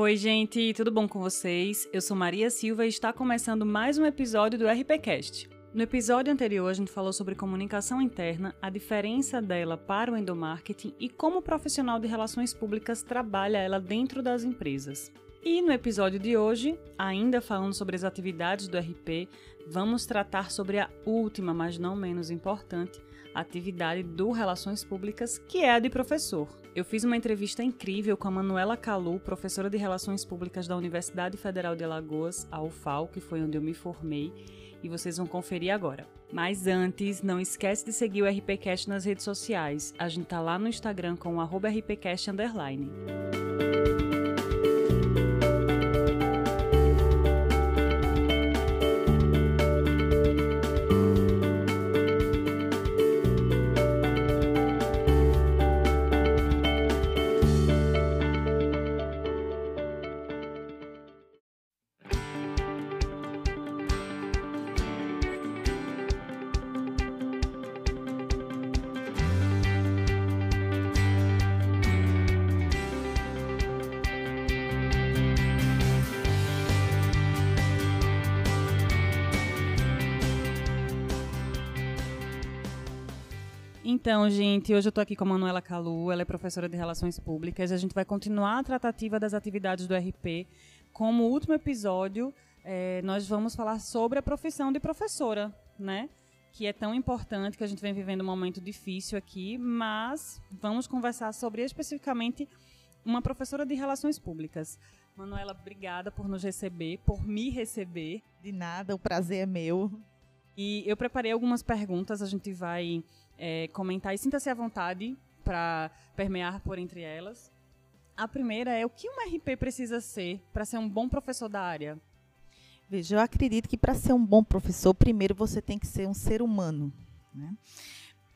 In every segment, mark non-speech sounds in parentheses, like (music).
Oi, gente, tudo bom com vocês? Eu sou Maria Silva e está começando mais um episódio do RPCast. No episódio anterior, a gente falou sobre comunicação interna, a diferença dela para o endomarketing e como o profissional de relações públicas trabalha ela dentro das empresas. E no episódio de hoje, ainda falando sobre as atividades do RP, vamos tratar sobre a última, mas não menos importante, atividade do Relações Públicas, que é a de professor. Eu fiz uma entrevista incrível com a Manuela Calu, professora de Relações Públicas da Universidade Federal de Alagoas, a UFAL, que foi onde eu me formei, e vocês vão conferir agora. Mas antes, não esquece de seguir o RPCast nas redes sociais. A gente tá lá no Instagram com o RPCast_. Então, gente, hoje eu estou aqui com a Manuela Calu, ela é professora de Relações Públicas. A gente vai continuar a tratativa das atividades do RP. Como último episódio, é, nós vamos falar sobre a profissão de professora, né? Que é tão importante, que a gente vem vivendo um momento difícil aqui, mas vamos conversar sobre especificamente uma professora de Relações Públicas. Manuela, obrigada por nos receber, por me receber. De nada, o prazer é meu. E eu preparei algumas perguntas, a gente vai é, comentar e sinta-se à vontade para permear por entre elas. A primeira é o que um RP precisa ser para ser um bom professor da área? Veja, eu acredito que para ser um bom professor, primeiro você tem que ser um ser humano. Né?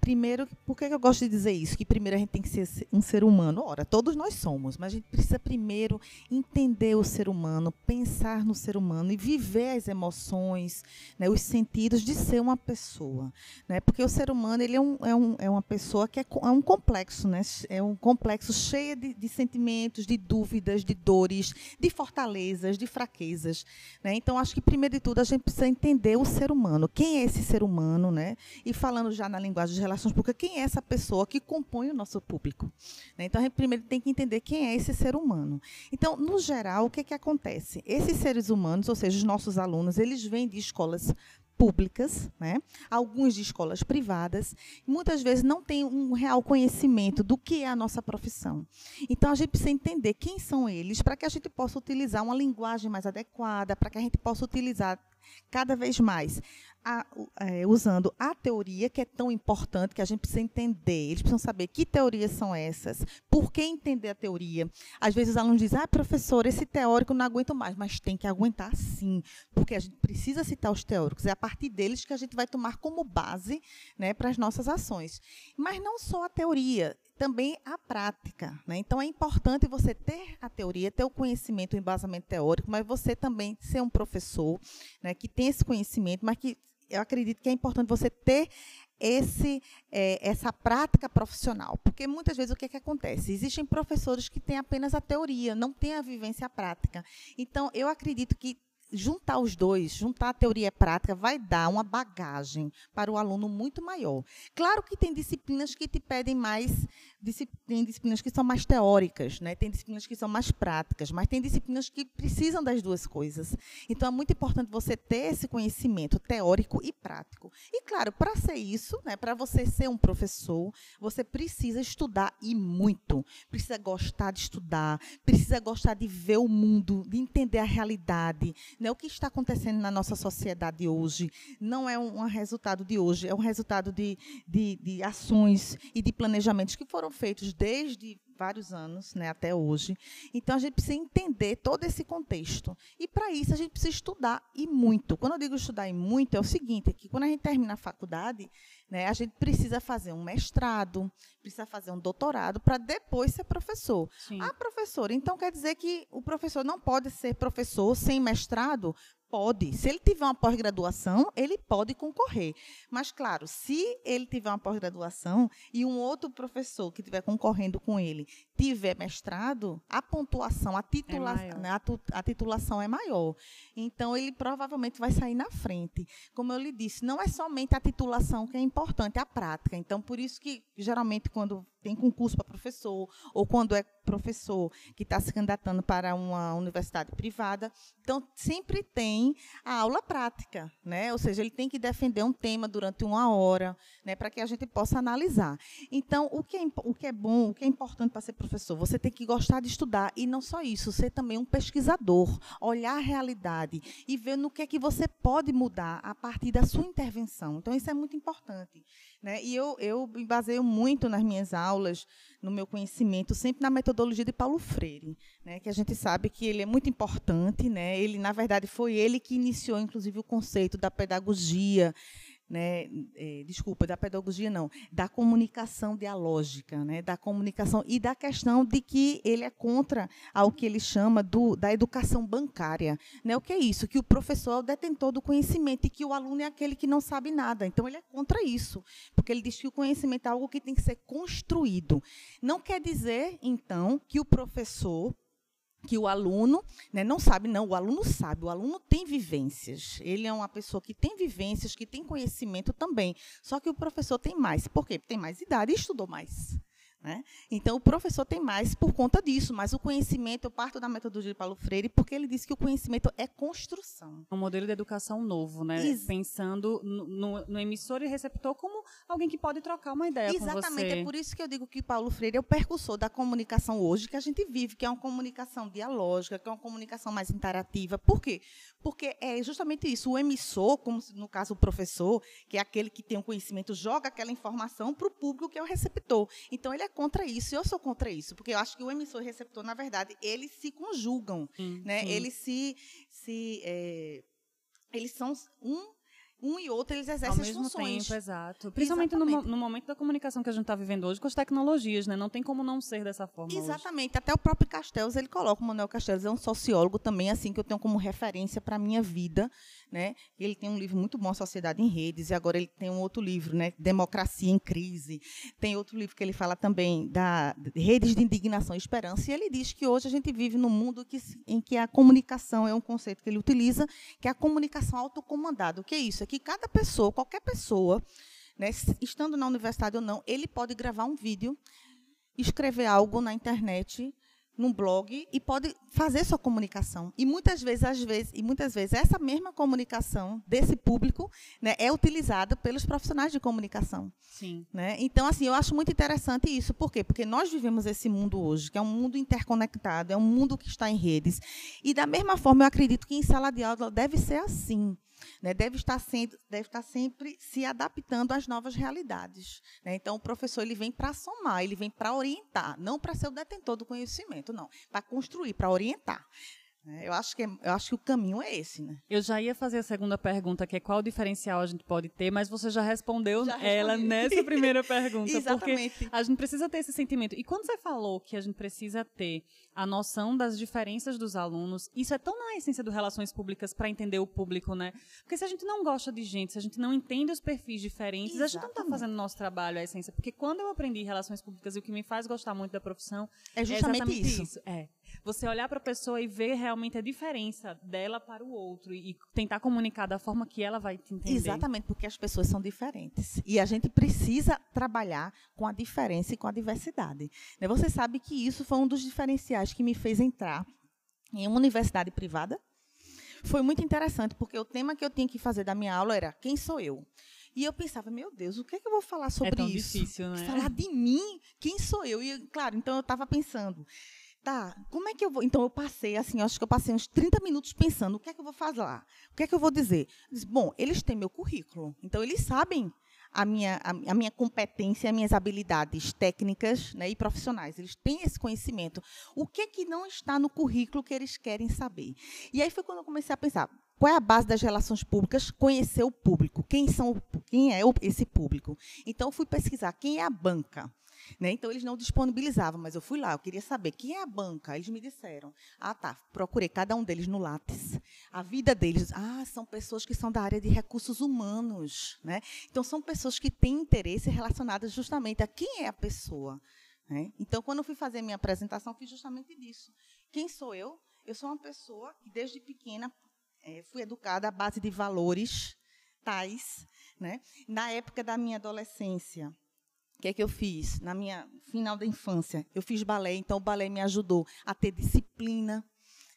Primeiro, por que eu gosto de dizer isso? Que primeiro a gente tem que ser um ser humano. Ora, todos nós somos, mas a gente precisa primeiro entender o ser humano, pensar no ser humano e viver as emoções, né, os sentidos de ser uma pessoa. Né? Porque o ser humano ele é, um, é, um, é uma pessoa que é, é um complexo, né? é um complexo cheio de, de, sentimentos, de dúvidas, de dores, de fortalezas, de fraquezas. Né? Então, acho que primeiro de tudo a gente precisa entender o ser humano. Quem é esse ser humano? Né? E falando já na linguagem relações públicas, quem é essa pessoa que compõe o nosso público? Né? Então, a gente primeiro tem que entender quem é esse ser humano. Então, no geral, o que, que acontece? Esses seres humanos, ou seja, os nossos alunos, eles vêm de escolas públicas, né? alguns de escolas privadas, muitas vezes não têm um real conhecimento do que é a nossa profissão. Então, a gente precisa entender quem são eles para que a gente possa utilizar uma linguagem mais adequada, para que a gente possa utilizar cada vez mais a, é, usando a teoria, que é tão importante, que a gente precisa entender. Eles precisam saber que teorias são essas, por que entender a teoria. Às vezes os alunos dizem, ah, professor, esse teórico não aguento mais, mas tem que aguentar sim, porque a gente precisa citar os teóricos. É a partir deles que a gente vai tomar como base né, para as nossas ações. Mas não só a teoria, também a prática. Né? Então, é importante você ter a teoria, ter o conhecimento, o embasamento teórico, mas você também ser um professor né, que tem esse conhecimento, mas que eu acredito que é importante você ter esse, é, essa prática profissional. Porque muitas vezes o que, é que acontece? Existem professores que têm apenas a teoria, não têm a vivência prática. Então, eu acredito que juntar os dois, juntar a teoria e a prática, vai dar uma bagagem para o aluno muito maior. Claro que tem disciplinas que te pedem mais, tem disciplinas que são mais teóricas, né? tem disciplinas que são mais práticas, mas tem disciplinas que precisam das duas coisas. Então, é muito importante você ter esse conhecimento teórico e prático. E, claro, para ser isso, né, para você ser um professor, você precisa estudar e muito. Precisa gostar de estudar, precisa gostar de ver o mundo, de entender a realidade, né? O que está acontecendo na nossa sociedade hoje não é um, um resultado de hoje, é um resultado de, de, de ações e de planejamentos que foram feitos desde vários anos, né, até hoje. Então a gente precisa entender todo esse contexto. E para isso a gente precisa estudar e muito. Quando eu digo estudar e muito, é o seguinte, é que quando a gente termina a faculdade, né, a gente precisa fazer um mestrado, precisa fazer um doutorado para depois ser professor. Sim. Ah, professor, então quer dizer que o professor não pode ser professor sem mestrado? Pode. Se ele tiver uma pós-graduação, ele pode concorrer. Mas, claro, se ele tiver uma pós-graduação e um outro professor que estiver concorrendo com ele tiver mestrado, a pontuação, a, titula É né, a, a titulação é maior. Então, ele provavelmente vai sair na frente. Como eu lhe disse, não é somente a titulação que é importante, é a prática. Então, por isso que, geralmente, quando tem concurso para professor, ou quando é professor que está se candidatando para uma universidade privada, então, sempre tem a aula prática, né? Ou seja, ele tem que defender um tema durante uma hora, né, para que a gente possa analisar. Então, o que é, o que é bom, o que é importante para ser professor, você tem que gostar de estudar e não só isso, ser também um pesquisador, olhar a realidade e ver no que é que você pode mudar a partir da sua intervenção. Então, isso é muito importante. Né? E eu, eu me baseio muito nas minhas aulas, no meu conhecimento, sempre na metodologia de Paulo Freire, né? que a gente sabe que ele é muito importante. Né? Ele, na verdade, foi ele que iniciou, inclusive, o conceito da pedagogia, né, eh, desculpa, da pedagogia não, da comunicação dialógica, né, da comunicação e da questão de que ele é contra ao que ele chama do, da educação bancária. Né, o que é isso? Que o professor é o detentor do conhecimento e que o aluno é aquele que não sabe nada. Então, ele é contra isso, porque ele diz que o conhecimento é algo que tem que ser construído. Não quer dizer, então, que o professor que o aluno né, não sabe, não, o aluno sabe, o aluno tem vivências. Ele é uma pessoa que tem vivências, que tem conhecimento também. Só que o professor tem mais. Por quê? Tem mais idade e estudou mais. Né? Então, o professor tem mais por conta disso, mas o conhecimento, eu parto da metodologia de Paulo Freire, porque ele diz que o conhecimento é construção. Um modelo de educação novo, né? Ex- Pensando no, no- no emissor e receptor como alguém que pode trocar uma ideia com Exatamente, você. é por isso que eu digo que Paulo Freire é o percussor da comunicação hoje que a gente vive, que é uma comunicação dialógica, que é uma comunicação mais interativa. Por quê? Porque é justamente isso, o emissor, como no caso o professor, que é aquele que tem o conhecimento, joga aquela informação para o público que é o receptor. Então ele é contra isso, eu sou contra isso, porque eu acho que o emissor e o receptor, na verdade, eles se conjugam, Sim, né? sim. Eles se, se é, eles são um, um e outro, eles Ao exercem as mesmo funções. tempo, exato. Principalmente no, no momento da comunicação que a gente está vivendo hoje com as tecnologias, né? Não tem como não ser dessa forma hoje. Exatamente. Até o próprio Castells, ele coloca, o Manuel Castells é um sociólogo também, assim, que eu tenho como referência para a minha vida. Né? Ele tem um livro muito bom, Sociedade em Redes, e agora ele tem um outro livro, né? Democracia em Crise. Tem outro livro que ele fala também da de Redes de Indignação e Esperança, e ele diz que hoje a gente vive num mundo que, em que a comunicação é um conceito que ele utiliza, que é a comunicação autocomandada. O que é isso? É que cada pessoa, qualquer pessoa, né, estando na universidade ou não, ele pode gravar um vídeo, escrever algo na internet, num blog e pode fazer sua comunicação. E muitas vezes, às vezes, e muitas vezes essa mesma comunicação desse público, né, é utilizada pelos profissionais de comunicação. Sim. Né? Então, assim, eu acho muito interessante isso. Por quê? Porque nós vivemos esse mundo hoje, que é um mundo interconectado, é um mundo que está em redes. E, da mesma forma, eu acredito que em sala de aula deve ser assim. Né? Deve, estar sendo, deve estar sempre se adaptando às novas realidades. né? Então, o professor ele vem para somar, ele vem para orientar, não para ser o detentor do conhecimento, não. Para construir, para orientar. Né? Eu acho, que, é- eu acho que o caminho é esse. Né? Eu já ia fazer a segunda pergunta, que é qual diferencial a gente pode ter, mas você já respondeu Já ela nessa (laughs) primeira pergunta. Porque Exatamente. a gente precisa ter esse sentimento. E quando você falou que a gente precisa ter a noção das diferenças dos alunos, isso é tão na essência do relações públicas para entender o público, né? Porque se a gente não gosta de gente, se a gente não entende os perfis diferentes, a gente não está Exatamente. fazendo o nosso trabalho, a essência. Porque quando eu aprendi relações públicas e o que me faz gostar muito da profissão É justamente exatamente isso. É. Você olhar para a pessoa e ver realmente a diferença dela para o outro e tentar comunicar da forma que ela vai te entender. Exatamente, porque as pessoas são diferentes. E a gente precisa trabalhar com a diferença e com a diversidade. Né, Você sabe que isso foi um dos diferenciais que me fez entrar em uma universidade privada. Foi muito interessante, porque o tema que eu tinha que fazer da minha aula era quem sou eu? E eu pensava, meu Deus, o que é que eu vou falar sobre é tão isso? difícil, né? Falar de mim, quem sou eu? E, claro, então eu estava pensando, tá, como é que eu vou. Então eu passei, assim, eu acho que eu passei uns 30 minutos pensando, o que é que eu vou fazer lá? O que é que eu vou dizer? Eu disse, bom, eles têm meu currículo, então eles sabem a minha, a, minha competência, as minhas habilidades técnicas né, e profissionais. Eles têm esse conhecimento. O que é que não está no currículo que eles querem saber? E aí foi quando eu comecei a pensar, qual é a base das relações públicas? Conhecer o público. Quem, são, quem é esse público? Então, eu fui pesquisar quem é a banca. Né? Então, eles não disponibilizavam, mas eu fui lá, eu queria saber quem é a banca. Eles me disseram. Ah, tá. Procurei cada um deles no Lattes. A vida deles. Ah, são pessoas que são da área de recursos humanos. Né? Então, são pessoas que têm interesse relacionadas justamente a quem é a pessoa. Né? Então, quando eu fui fazer minha apresentação, fiz justamente disso. Quem sou eu? Eu sou uma pessoa que, desde pequena, é, fui educada à base de valores tais. Né? Na época da minha adolescência, que é que eu fiz? Na minha final da infância, eu fiz balé, então o balé me ajudou a ter disciplina,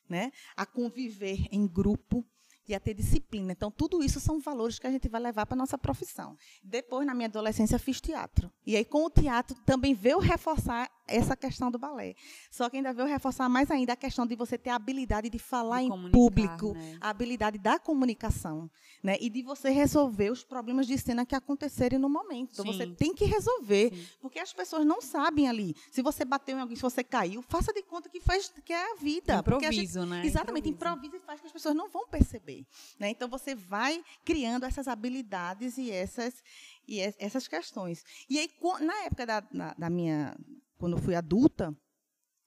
né? a conviver em grupo, e a ter disciplina. Então, tudo isso são valores que a gente vai levar para a nossa profissão. Depois, na minha adolescência, fiz teatro. E aí, com o teatro, também veio reforçar essa questão do balé. Só que ainda veio reforçar mais ainda a questão de você ter a habilidade de falar de em público, né? a habilidade da comunicação, né? E de você resolver os problemas de cena que acontecerem no momento. Então, você tem que resolver, Sim. porque as pessoas não sabem ali. Se você bateu em alguém, se você caiu, faça de conta que faz que é a vida. Improviso, a gente, né? Exatamente, improvisa e faz que as pessoas não vão perceber. Né? Então, você vai criando essas habilidades e essas e essas questões. E aí, na época da, da, da minha quando eu fui adulta,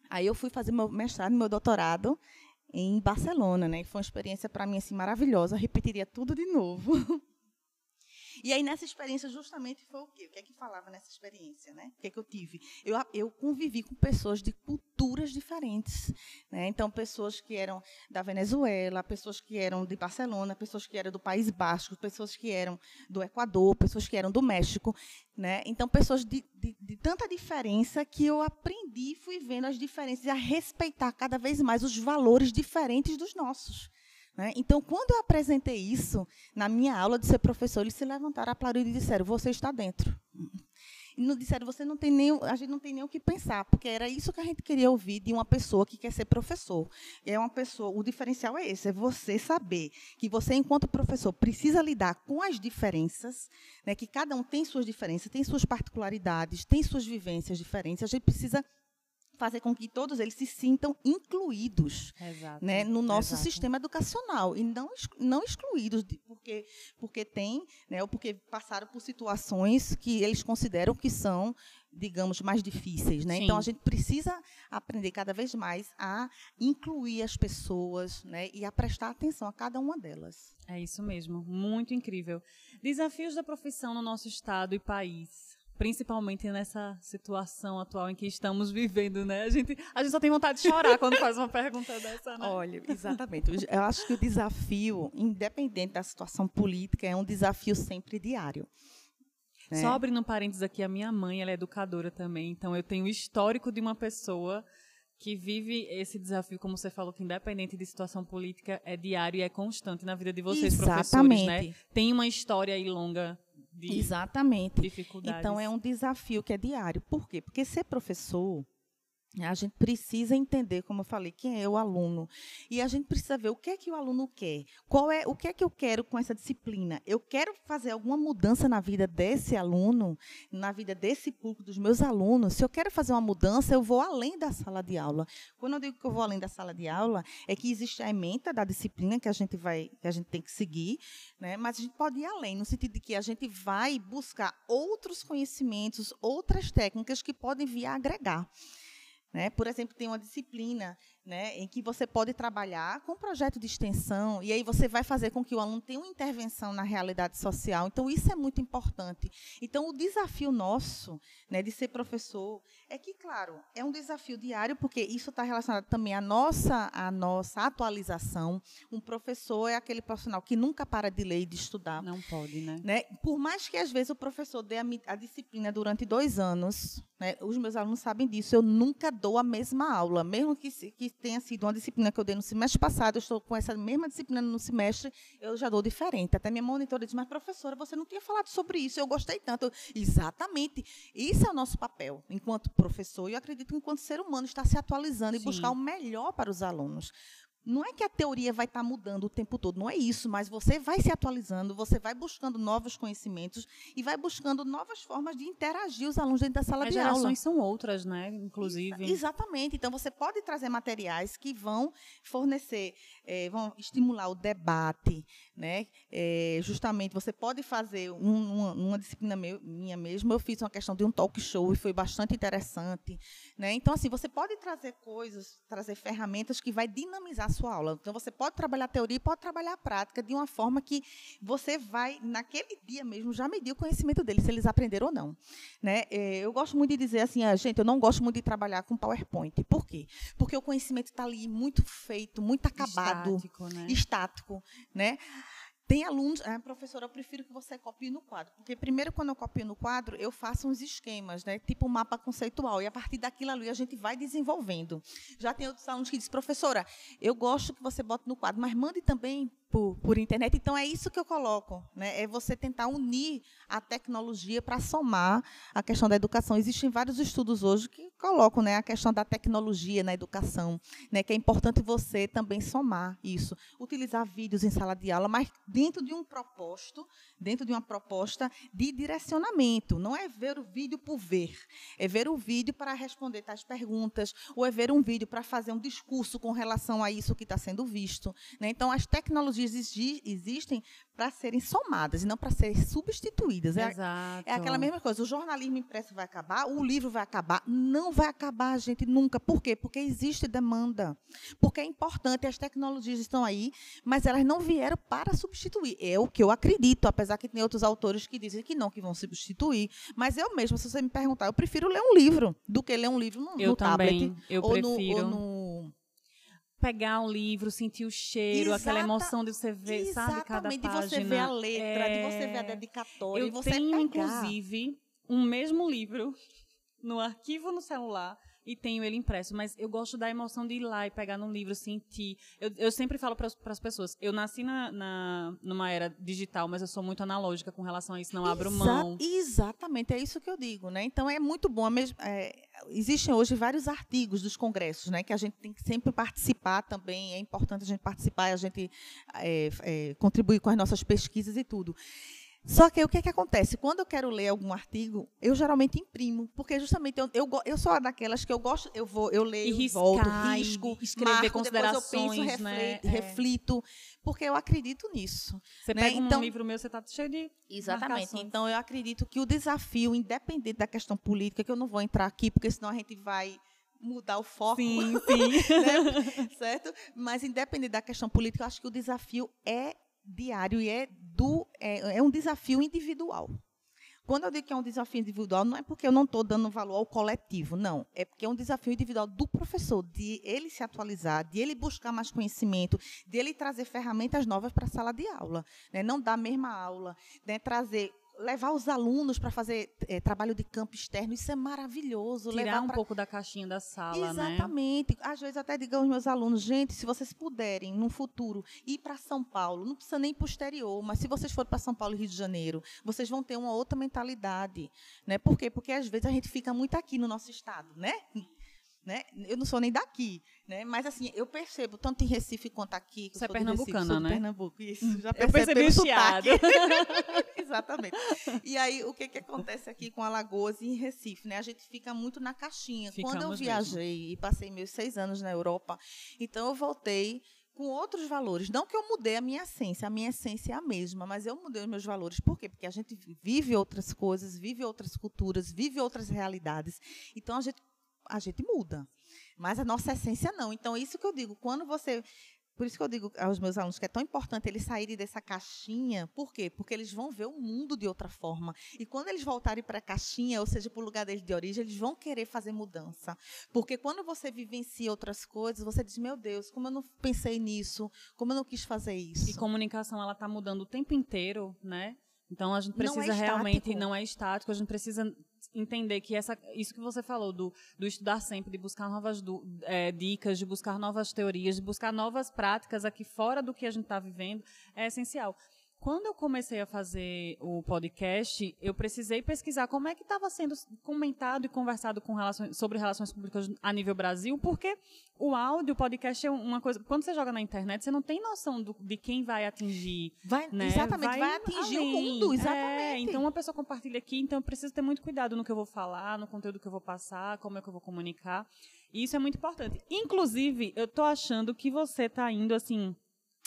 aí eu fui fazer meu mestrado, meu doutorado em Barcelona, né? Foi uma experiência para mim assim maravilhosa, eu repetiria tudo de novo. (laughs) E aí, nessa experiência, justamente foi o quê? O que é que falava nessa experiência? Né? O que é que eu tive? Eu, eu convivi com pessoas de culturas diferentes. Né? Então, pessoas que eram da Venezuela, pessoas que eram de Barcelona, pessoas que eram do País Basco, pessoas que eram do Equador, pessoas que eram do México. Né? Então, pessoas de, de, de tanta diferença que eu aprendi, fui vendo as diferenças e a respeitar cada vez mais os valores diferentes dos nossos. Né? Então, quando eu apresentei isso na minha aula de ser professor, eles se levantaram, aplaudiram e disseram: Você está dentro. E não disseram: Você não tem nem, a gente não tem nem o que pensar, porque era isso que a gente queria ouvir de uma pessoa que quer ser professor. É uma pessoa. O diferencial é esse: é você saber que você, enquanto professor, precisa lidar com as diferenças, né? Que cada um tem suas diferenças, tem suas particularidades, tem suas vivências diferentes. A gente precisa fazer com que todos eles se sintam incluídos Exato. né, no nosso Exato. sistema educacional e não, não excluídos de, porque, porque tem, né, ou porque passaram por situações que eles consideram que são, digamos, mais difíceis. Né? Então, a gente precisa aprender cada vez mais a incluir as pessoas né, e a prestar atenção a cada uma delas. É isso mesmo, muito incrível. Desafios da profissão no nosso estado e país principalmente nessa situação atual em que estamos vivendo, né? A gente, a gente só tem vontade de chorar quando faz uma pergunta dessa, né? Olha, exatamente. Eu acho que o desafio, independente da situação política, é um desafio sempre diário. Né? Só abrindo um parênteses aqui, a minha mãe ela é educadora também, então eu tenho o histórico de uma pessoa que vive esse desafio, como você falou, que independente de situação política, é diário e é constante na vida de vocês, Exatamente. professores, né? Tem uma história aí longa de Exatamente. dificuldades. Então é um desafio que é diário. Por quê? Porque ser professor a gente precisa entender, como eu falei, quem é o aluno. E a gente precisa ver o que é que o aluno quer. Qual é, o que é que eu quero com essa disciplina? Eu quero fazer alguma mudança na vida desse aluno, na vida desse público dos meus alunos. Se eu quero fazer uma mudança, eu vou além da sala de aula. Quando eu digo que eu vou além da sala de aula, é que existe a ementa da disciplina que a gente vai, que a gente tem que seguir, né? Mas a gente pode ir além no sentido de que a gente vai buscar outros conhecimentos, outras técnicas que podem vir a agregar. Né? Por exemplo, tem uma disciplina né, em que você pode trabalhar com um projeto de extensão e aí você vai fazer com que o aluno tenha uma intervenção na realidade social. Então, isso é muito importante. Então, o desafio nosso né, de ser professor é que, claro, é um desafio diário, porque isso está relacionado também à nossa, à nossa atualização. Um professor é aquele profissional que nunca para de ler e de estudar. Não pode, né? né? Por mais que, às vezes, o professor dê a, a disciplina durante dois anos, né, os meus alunos sabem disso, eu nunca dou a mesma aula, mesmo que, que tenha sido uma disciplina que eu dei no semestre passado, eu estou com essa mesma disciplina no semestre, eu já dou diferente. Até minha monitora diz, mas professora, você não tinha falado sobre isso, eu gostei tanto. Eu, Exatamente. Isso é o nosso papel, enquanto professor, e eu acredito que enquanto ser humano, está se atualizando Sim. e buscar o melhor para os alunos. Não é que a teoria vai estar mudando o tempo todo, não é isso, mas você vai se atualizando, você vai buscando novos conhecimentos e vai buscando novas formas de interagir os alunos dentro da sala As de aula. As gerações são outras, né, inclusive. Exatamente. Então você pode trazer materiais que vão fornecer, é, vão estimular o debate, né? É, justamente você pode fazer um, uma, uma, disciplina meu, minha mesmo. Eu fiz uma questão de um talk show e foi bastante interessante, né? Então assim você pode trazer coisas, trazer ferramentas que vai dinamizar sua aula. Então, você pode trabalhar a teoria e pode trabalhar a prática de uma forma que você vai, naquele dia mesmo, já medir o conhecimento deles, se eles aprenderam ou não. Né? É, eu gosto muito de dizer assim, ah, gente, eu não gosto muito de trabalhar com PowerPoint. Por quê? Porque o conhecimento está ali muito feito, muito acabado, Estático, né? estático. Né? Tem alunos, ah, professora, eu prefiro que você copie no quadro, porque primeiro quando eu copio no quadro, eu faço uns esquemas, né, tipo um mapa conceitual, e a partir daquilo ali a gente vai desenvolvendo. Já tem outros alunos que dizem, professora, eu gosto que você bote no quadro, mas mande também por, por internet. Então, é isso que eu coloco. Né? É você tentar unir a tecnologia para somar a questão da educação. Existem vários estudos hoje que colocam né, a questão da tecnologia na educação, né, que é importante você também somar isso. Utilizar vídeos em sala de aula, mas dentro de um proposto, dentro de uma proposta de direcionamento. Não é ver o vídeo por ver. É ver o vídeo para responder tais perguntas, ou é ver um vídeo para fazer um discurso com relação a isso que está sendo visto. Né? Então, as tecnologias existem para serem somadas e não para serem substituídas. É, Exato. é aquela mesma coisa. O jornalismo impresso vai acabar, o livro vai acabar. Não vai acabar, gente, nunca. Por quê? Porque existe demanda. Porque é importante, as tecnologias estão aí, mas elas não vieram para substituir. É o que eu acredito, apesar que tem outros autores que dizem que não, que vão substituir. Mas eu mesma, se você me perguntar, eu prefiro ler um livro do que ler um livro no, eu no também. tablet. Eu ou prefiro. No, ou no pegar um livro, sentir o cheiro, Exata, aquela emoção de você ver, sabe, cada página. de você ver a letra, é... de você ver a dedicatória, eu tenho, pegar. inclusive, um mesmo livro no arquivo no celular e tenho ele impresso, mas eu gosto da emoção de ir lá e pegar num livro, sentir. Eu, eu sempre falo para as pessoas, eu nasci na, na, numa era digital, mas eu sou muito analógica com relação a isso, não abro Exa mão. Exatamente, é isso que eu digo, né? Então é muito bom. É, existem hoje vários artigos dos congressos, né? Que a gente tem que sempre participar também. É importante a gente participar, a gente é, é, contribuir com as nossas pesquisas e tudo. Só que o que, é que acontece? Quando eu quero ler algum artigo, eu geralmente imprimo, porque justamente eu, eu, eu sou daquelas que eu gosto, eu vou, eu leio, e riscar, volto, risco, escrever marco, considerações, depois eu penso, né? reflito, reflito, porque eu acredito nisso. Você né? pega então, um livro meu, você está cheio de Exatamente. marcações. Então eu acredito que o desafio, independente da questão política, que eu não vou entrar aqui, porque senão a gente vai mudar o foco. Sim, (laughs) sim. né? certo? Mas independente da questão política, eu acho que o desafio é diário e é, do, é, é um desafio individual. Quando eu digo que é um desafio individual, não é porque eu não estou dando valor ao coletivo, não. É porque é um desafio individual do professor, de ele se atualizar, de ele buscar mais conhecimento, de ele trazer ferramentas novas para a sala de aula. Né? Não dar a mesma aula, né? trazer levar os alunos para fazer é, trabalho de campo externo, isso é maravilhoso. Tirar levar um pra... pouco da caixinha da sala, Exatamente. né? Às vezes até digo aos meus alunos, gente, se vocês puderem, no futuro, ir para São Paulo, não precisa nem posterior, mas se vocês forem para São Paulo e Rio de Janeiro, vocês vão ter uma outra mentalidade. Né? Por quê? Porque às vezes a gente fica muito aqui no nosso estado, né? Né? Eu não sou nem daqui, né? Mas assim, eu percebo, tanto em Recife quanto aqui. Você é pernambucana, Recife, né? Pernambuco, isso. Já eu percebi o chiado. Exatamente. E aí, o que, que acontece aqui com Alagoas e em Recife, né? A gente fica muito na caixinha. Ficamos Quando eu mesmo. viajei e passei meus seis anos na Europa, então eu voltei com outros valores. Não que eu mudei a minha essência, a minha essência é a mesma, mas eu mudei os meus valores. Por quê? Porque a gente vive outras coisas, vive outras culturas, vive outras realidades. Então, a gente a gente muda. Mas a nossa essência não. Então, isso que eu digo, quando você. Por isso que eu digo aos meus alunos que é tão importante eles saírem dessa caixinha. Por quê? Porque eles vão ver o mundo de outra forma. E quando eles voltarem para a caixinha, ou seja, para o lugar deles de origem, eles vão querer fazer mudança. Porque quando você vivencia outras coisas, você diz: meu Deus, como eu não pensei nisso, como eu não quis fazer isso. E comunicação, ela está mudando o tempo inteiro, né? Então a gente Não é precisa realmente, não é estático, a gente precisa entender que essa, isso que você falou do, do estudar sempre, de buscar novas du- eh, dicas, de buscar novas teorias, de buscar novas práticas aqui fora do que a gente está vivendo, é essencial. Quando eu comecei a fazer o podcast, eu precisei pesquisar como é que estava sendo comentado e conversado com relações, sobre relações públicas a nível Brasil, porque o áudio, o podcast é uma coisa. Quando você joga na internet, você não tem noção do- de quem vai atingir Vai, né? Exatamente, vai, atingir o além. mundo, É, exatamente. então uma pessoa compartilha aqui, então eu preciso ter muito cuidado no que eu vou falar, no conteúdo que eu vou passar, como é que eu vou comunicar. E isso é muito importante. Inclusive, eu tô achando que você tá indo assim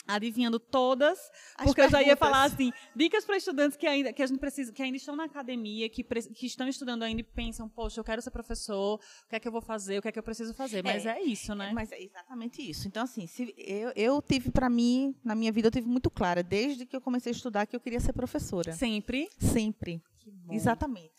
adivinhando todas, As porque eu já ia perguntas. falar assim, dicas para estudantes que ainda que a gente precisa, que ainda estão na academia, que, pre- que estão estudando ainda e pensam, poxa, eu quero ser professor, o que é que eu vou fazer, o que é que eu preciso fazer, mas é, isso, né? Mas é exatamente isso. Então, assim, se eu, eu tive para mim, na minha vida, eu tive muito clara, desde que eu comecei a estudar, que eu queria ser professora. Sempre. Sempre. bom. Exatamente.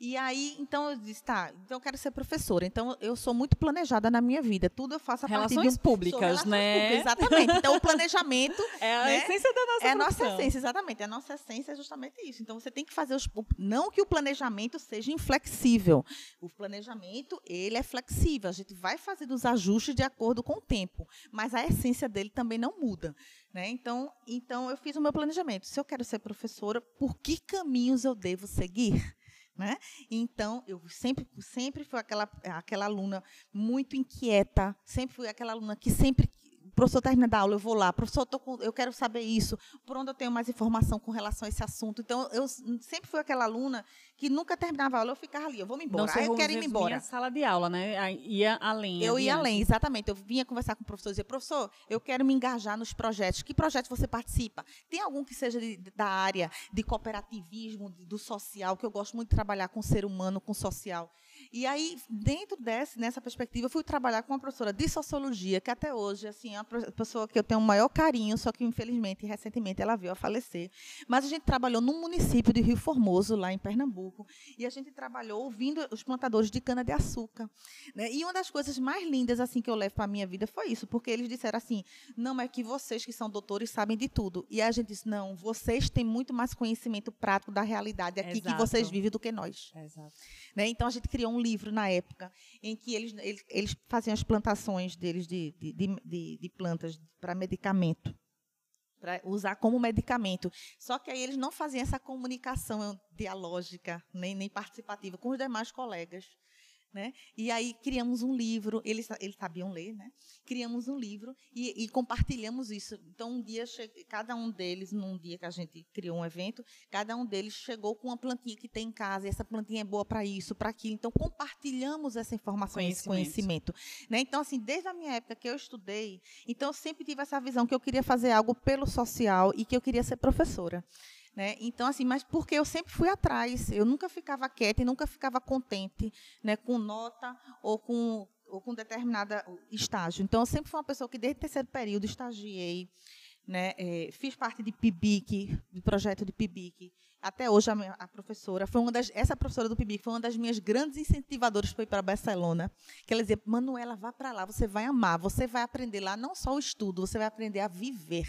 E aí, então eu disse, tá, então eu quero ser professora. Então eu sou muito planejada na minha vida. Tudo eu faço a partir de Relações um... públicas, relações né? públicas, exatamente. Então o planejamento (laughs) É a né? essência da nossa é a nossa essência, exatamente. A nossa essência é justamente isso. Então você tem que fazer os não que o planejamento seja inflexível. O planejamento, ele é flexível. A gente vai fazendo os ajustes de acordo com o tempo, mas a essência dele também não muda, né? Então, então eu fiz o meu planejamento. Se eu quero ser professora, por que caminhos eu devo seguir? Né? Então, eu sempre, sempre fui aquela, aquela aluna muito inquieta, sempre fui aquela aluna que sempre professor termina da aula, eu vou lá, professor, eu, com- eu quero saber isso, por onde eu tenho mais informação com relação a esse assunto. Então, eu sempre fui aquela aluna que nunca terminava a aula, eu ficava ali, eu vou me embora, Não aí eu quero ir embora. minha sala de aula, né? Ia além. Eu ia além, exatamente. Eu vinha conversar com o professor e dizia, professor, eu quero me engajar nos projetos. Que projetos você participa? Tem algum que seja de- da área de cooperativismo, do social, que eu gosto muito de trabalhar com o ser humano, com o social. E aí, dentro desse, nessa perspectiva, eu fui trabalhar com uma professora de sociologia, que até hoje, assim, é uma pessoa que eu tenho o maior carinho, só que, infelizmente, recentemente ela veio a falecer. Mas a gente trabalhou num município de Rio Formoso, lá em Pernambuco, e a gente trabalhou ouvindo os plantadores de cana-de-açúcar. né? E uma das coisas mais lindas assim que eu levo para a minha vida foi isso, porque eles disseram assim: não é que vocês que são doutores sabem de tudo. E a gente disse: não, vocês têm muito mais conhecimento prático da realidade aqui que Exato. vocês vivem do que nós. Né? Então a gente criou um livro na época em que eles, eles, eles faziam as plantações deles de, de, de, de- de plantas para medicamento. Para usar como medicamento. Só que aí eles não faziam essa comunicação dialógica, nem, nem participativa com os demais colegas. Né? E aí criamos um livro, eles, eles sabiam ler, né? Criamos um livro e, e compartilhamos isso. Então, um dia, cada um deles, num dia que a gente criou um evento, cada um deles chegou com uma plantinha que tem em casa, e essa plantinha é boa para isso, para aquilo. Então, compartilhamos essa informação, esse Conhecimento. conhecimento. Né? Então, assim, desde a minha época que eu estudei, então eu sempre tive essa visão que eu queria fazer algo pelo social e que eu queria ser professora. Né? Então, assim, mas porque eu sempre fui atrás, eu nunca ficava quieta e nunca ficava contente né, com nota ou com, ou com determinada estágio. Então, eu sempre fui uma pessoa que, desde o terceiro período, estagiei, né, eh, fiz parte de PIBIC, do projeto de PIBIC. Até hoje, a, minha- a professora, foi uma das, essa professora do PIBIC foi uma das minhas grandes incentivadoras para ir para Barcelona, que ela dizia, Manuela, vá para lá, você vai amar, você vai aprender lá não só o estudo, você vai aprender a viver.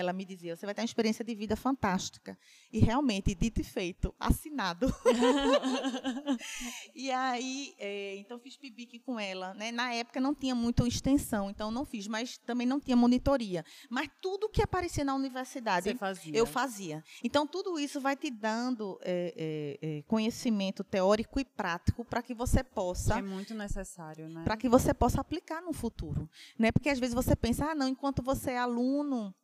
Ela me dizia, você vai ter uma experiência de vida fantástica. E realmente, dito e feito, assinado. (laughs) e aí, é, então fiz PIBIC com ela. Né? Na época não tinha muita extensão, então não fiz, mas também não tinha monitoria. Mas tudo que aparecia na universidade, fazia. eu fazia. Então, tudo isso vai te dando é, é, é, conhecimento teórico e prático para que você possa É muito necessário, né? para que você possa aplicar no futuro, né? Porque às vezes você pensa, ah, não, enquanto você é aluno,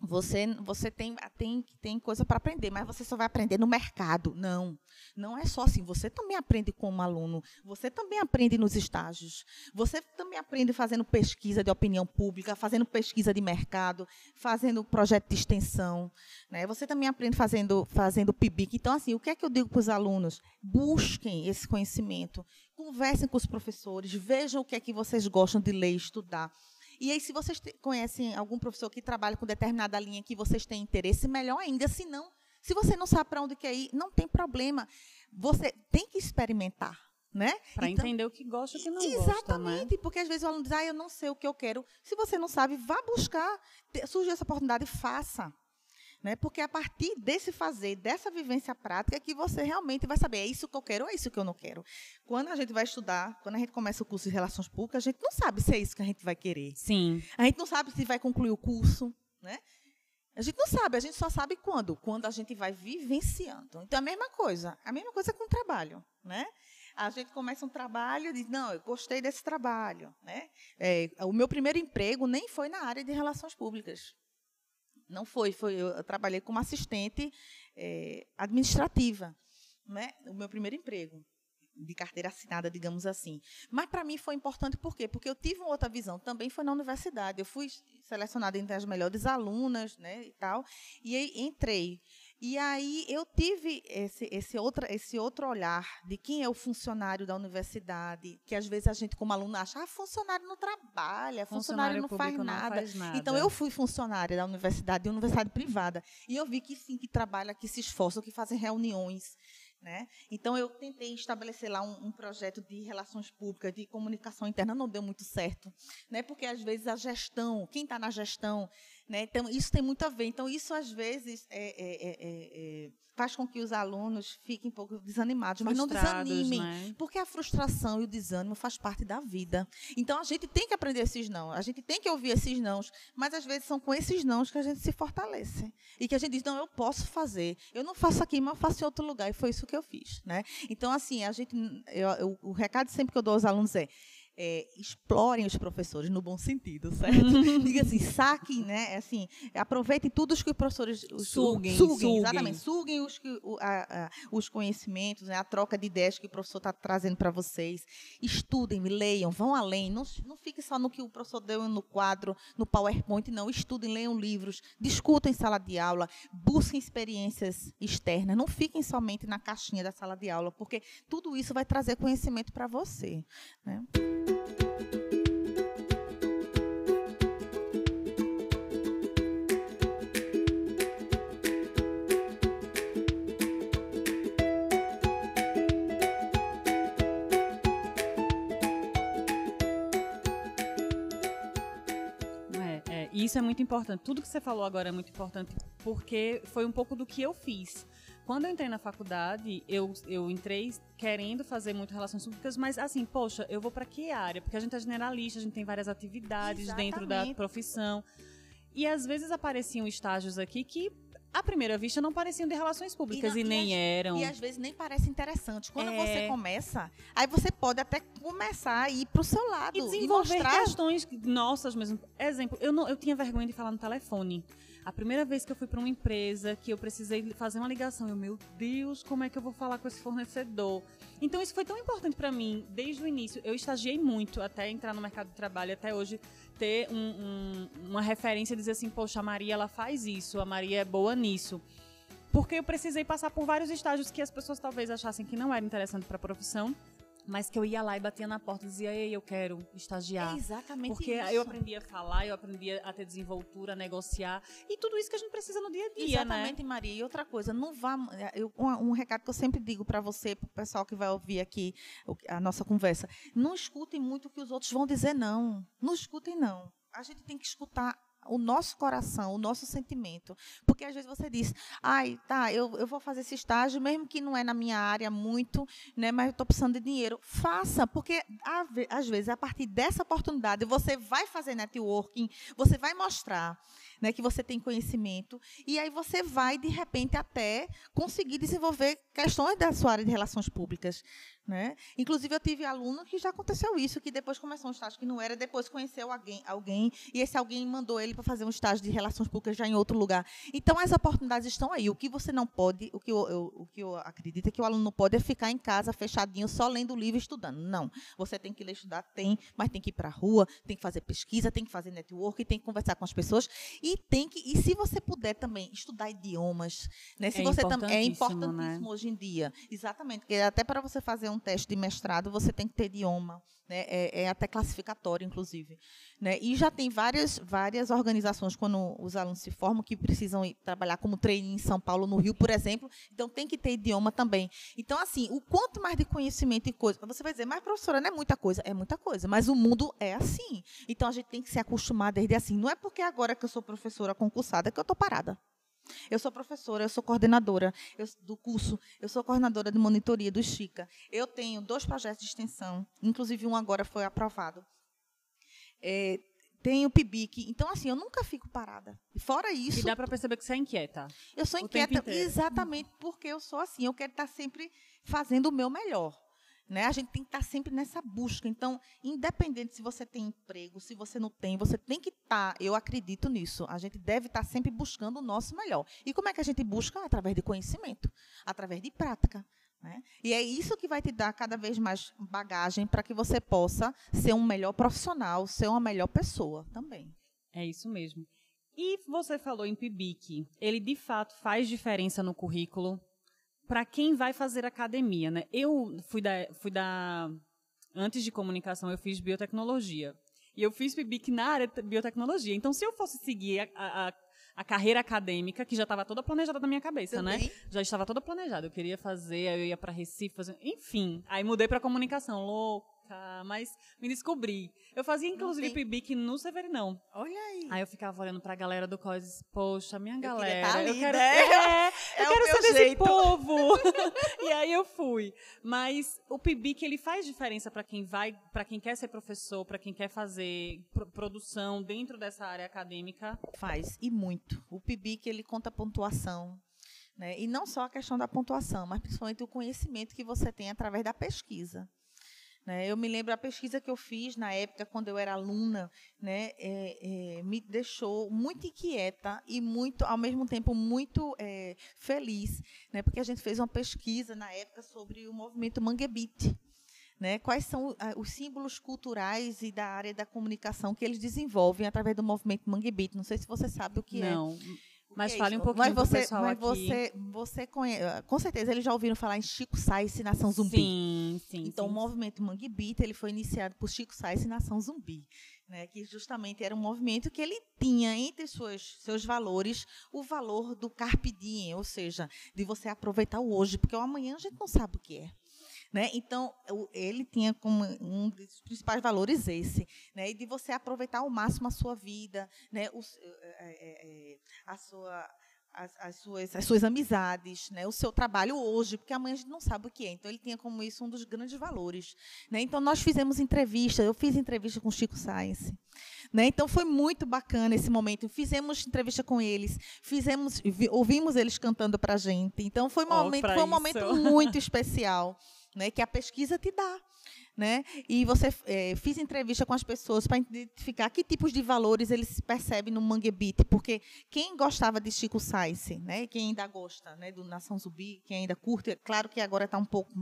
você você tem tem tem coisa para aprender, mas você só vai aprender no mercado. Não, não é só assim. Você também aprende como aluno. Você também aprende nos estágios. Você também aprende fazendo pesquisa de opinião pública, fazendo pesquisa de mercado, fazendo projeto de extensão, né? Você também aprende fazendo fazendo PIBIC. Então assim, o que é que eu digo para os alunos? Busquem esse conhecimento, conversem com os professores, vejam o que é que vocês gostam de ler estudar. E aí, se vocês conhecem algum professor que trabalha com determinada linha que vocês têm interesse, melhor ainda. Se não, se você não sabe para onde quer ir, não tem problema. Você tem que experimentar, né? Para Então- entender o que gosta e o que não gosta, né? Exatamente, porque às vezes o aluno diz, ah, eu não sei o que eu quero. Se você não sabe, vá buscar. Surgiu essa oportunidade, faça. Né? Porque é a partir desse fazer, dessa vivência prática, que você realmente vai saber, é isso que eu quero ou é isso que eu não quero. Quando a gente vai estudar, quando a gente começa o curso de Relações Públicas, a gente não sabe se é isso que a gente vai querer. Sim. A gente não sabe se vai concluir o curso, né? A gente não sabe, a gente só sabe quando, quando a gente vai vivenciando. Então, é a mesma coisa, a mesma coisa com o trabalho, né? A gente começa um trabalho e diz, não, eu gostei desse trabalho, né? É, o meu primeiro emprego nem foi na área de relações públicas. Não foi, foi eu, trabalhei como assistente é, administrativa, né? O meu primeiro emprego. de carteira assinada, digamos assim. Mas para mim foi importante por quê? Porque eu tive uma outra visão, também foi na universidade. Eu fui selecionada entre as melhores alunas, né, e tal, e entrei. E aí eu tive esse, esse, outra, esse outro olhar de quem é o funcionário da universidade, que às vezes a gente, como aluno, acha, ah, funcionário não trabalha, funcionário, funcionário não, faz nada. não, faz nada. Então eu fui funcionária da universidade, de universidade privada, e eu vi que sim, que trabalha, que se esforça, que fazem reuniões, né? Então, eu tentei estabelecer lá um, um, projeto de relações públicas, de comunicação interna, não deu muito certo, né? porque, às vezes, a gestão, quem está na gestão, né? então, isso tem muito a ver. Então, isso, às vezes, é, é, é, é faz com que os alunos fiquem um pouco desanimados, mas não desanimem, né? porque a frustração e o desânimo faz parte da vida. Então a gente tem que aprender esses não, a gente tem que ouvir esses não, mas às vezes são com esses não que a gente se fortalece e que a gente diz não, eu posso fazer, eu não faço aqui, mas eu faço em outro lugar e foi isso que eu fiz, né? Então assim a gente, eu, eu, o recado sempre que eu dou aos alunos é é, explorem os professores no bom sentido, certo? (laughs) Diga assim, saquem, né? Assim, aproveitem tudo os que os professores os, suguem, suguem, suguem, exatamente, suguem os, que, o, a, a, os conhecimentos, né? a troca de ideias que o professor está trazendo para vocês. Estudem, leiam, vão além. Não, não fiquem só no que o professor deu no quadro, no PowerPoint, não. Estudem, leiam livros, discutam em sala de aula, busquem experiências externas. Não fiquem somente na caixinha da sala de aula, porque tudo isso vai trazer conhecimento para você. Né? Isso é muito importante. Tudo que você falou agora é muito importante porque foi um pouco do que eu fiz. Quando eu entrei na faculdade, eu, eu entrei querendo fazer muito relações públicas, mas assim, poxa, eu vou para que área? Porque a gente é generalista, a gente tem várias atividades Exatamente. dentro da profissão. E às vezes apareciam estágios aqui que à primeira vista não pareciam de relações públicas e, não, e nem e eram. E às vezes nem parece interessante. Quando é... você começa, aí você pode até começar a ir para o seu lado e desenvolver e mostrar... questões nossas mesmo. Exemplo, eu não, eu tinha vergonha de falar no telefone. A primeira vez que eu fui para uma empresa que eu precisei fazer uma ligação, eu, meu Deus, como é que eu vou falar com esse fornecedor? Então isso foi tão importante para mim desde o início. Eu estagiei muito até entrar no mercado de trabalho, até hoje ter um, um, uma referência, dizer assim, poxa, a Maria ela faz isso, a Maria é boa nisso. Porque eu precisei passar por vários estágios que as pessoas talvez achassem que não era interessante para a profissão, mas que eu ia lá e batia na porta e dizia, ei, eu quero estagiar. É exatamente Porque isso. eu aprendi a falar, eu aprendi a ter desenvoltura, a negociar, e tudo isso que a gente precisa no dia a dia, né? Exatamente, né? Maria. E outra coisa, não vá... Eu, um, um recado que eu sempre digo para você, para o pessoal que vai ouvir aqui a nossa conversa, não escutem muito o que os outros vão dizer, não. Não escutem, não. A gente tem que escutar o nosso coração, o nosso sentimento. Porque às vezes você diz, ai, tá, eu, eu vou fazer esse estágio, mesmo que não é na minha área muito, né, mas eu estou precisando de dinheiro. Faça, porque às vezes, a partir dessa oportunidade, você vai fazer networking, você vai mostrar né, que você tem conhecimento, e aí você vai, de repente, até conseguir desenvolver questões da sua área de relações públicas. Né? Inclusive, eu tive aluno que já aconteceu isso, que depois começou um estágio que não era, depois conheceu alguém, alguém e esse alguém mandou ele para fazer um estágio de relações públicas já em outro lugar. Então, as oportunidades estão aí. O que você não pode, o que eu, eu, o que eu acredito é que o aluno não pode é ficar em casa fechadinho, só lendo o livro e estudando. Não. Você tem que ler estudar, tem, mas tem que ir para a rua, tem que fazer pesquisa, tem que fazer network, tem que conversar com as pessoas e tem que, e se você puder também estudar idiomas, né? Se é você também é importantíssimo né? hoje em dia. Exatamente, porque até para você fazer um um teste de mestrado, você tem que ter idioma. Né? É, é, até classificatório, inclusive. Né? E já tem várias, várias organizações, quando os alunos se formam, que precisam ir trabalhar como treino em São Paulo, no Rio, por exemplo. Então, tem que ter idioma também. Então, assim, o quanto mais de conhecimento e coisa. Você vai dizer, mas, professora, não é muita coisa. É muita coisa, mas o mundo é assim. Então, a gente tem que se acostumar desde assim. Não é porque agora que eu sou professora concursada que eu estou parada. Eu sou professora, eu sou coordenadora eu, do curso, eu sou coordenadora de monitoria do Chica. Eu tenho dois projetos de extensão, inclusive um agora foi aprovado. É, tenho PIBIC. Então, assim, eu nunca fico parada. E fora isso. E dá para perceber que você é inquieta. Eu sou inquieta exatamente porque eu sou assim. Eu quero estar sempre fazendo o meu melhor. Né? A gente tem que estar sempre nessa busca. Então, independente se você tem emprego, se você não tem, você tem que estar, eu acredito nisso. A gente deve estar sempre buscando o nosso melhor. E como é que a gente busca? Através de conhecimento, através de prática. Né? E é isso que vai te dar cada vez mais bagagem para que você possa ser um melhor profissional, ser uma melhor pessoa também. É isso mesmo. E você falou em PIBIC. Ele de fato faz diferença no currículo para quem vai fazer academia, né? Eu fui da, fui da antes de comunicação eu fiz biotecnologia e eu fiz PIBIC na área de biotecnologia. Então, se eu fosse seguir a, a, a carreira acadêmica, que já estava toda planejada na minha cabeça, né? Também. né? Já estava toda planejada. Eu queria fazer, aí eu ia para Recife, fazer, enfim. Aí mudei para comunicação, louco mas me descobri. Eu fazia, inclusive, PIBIC no Severinão. Olha aí. Aí eu ficava olhando pra galera do COS, poxa, minha galera. Eu, tá ali, eu quero, né? (laughs) é, é eu quero ser desse jeito. povo. (laughs) e aí eu fui. Mas o PIBIC, ele faz diferença para quem vai, para quem quer ser professor, para quem quer fazer produção dentro dessa área acadêmica? Faz, e muito. O PIBIC, ele conta pontuação, né? E não só a questão da pontuação, mas principalmente o conhecimento que você tem através da pesquisa. Né? Eu me lembro a pesquisa que eu fiz na época, quando eu era aluna, né, é, é, me deixou muito inquieta e muito, ao mesmo tempo, muito é, feliz, né, porque a gente fez uma pesquisa na época sobre o movimento Manguebite. Né, quais são os símbolos culturais e da área da comunicação que eles desenvolvem através do movimento Manguebite? Não sei se você sabe o que Não. é. Não. Mas fale um pouquinho mas você, pessoal mas aqui. você, você conhece, com certeza eles já ouviram falar em Chico Sainz e Nação Zumbi. Sim, sim. Então sim. o movimento Mangue Beat, ele foi iniciado por Chico Sainz e Nação Zumbi, né, que justamente era um movimento que ele tinha entre suas, seus valores o valor do carpe diem, ou seja, de você aproveitar o hoje, porque o amanhã a gente não sabe o que é. Né? Então, ele tinha como um dos principais valores esse, né? de você aproveitar ao máximo a sua vida, né? O, é, é, a sua as, as, suas, as suas amizades, né, o seu trabalho hoje, porque amanhã a gente não sabe o que é. Então, ele tinha como isso um dos grandes valores. Né? Então, nós fizemos entrevista, eu fiz entrevista com o Chico Sainz. Né? Então, foi muito bacana esse momento. Fizemos entrevista com eles, fizemos, ouvimos eles cantando para a gente. Então, foi um, oh, momento, foi um momento muito (laughs) especial né, que a pesquisa te dá. Né? E você é, fiz entrevista com as pessoas para identificar que tipos de valores eles percebem no Mangue Beat, porque quem gostava de Chico Sainz, né? Quem ainda gosta, né? Do Nação Zumbi, quem ainda curte, claro que agora está um pouco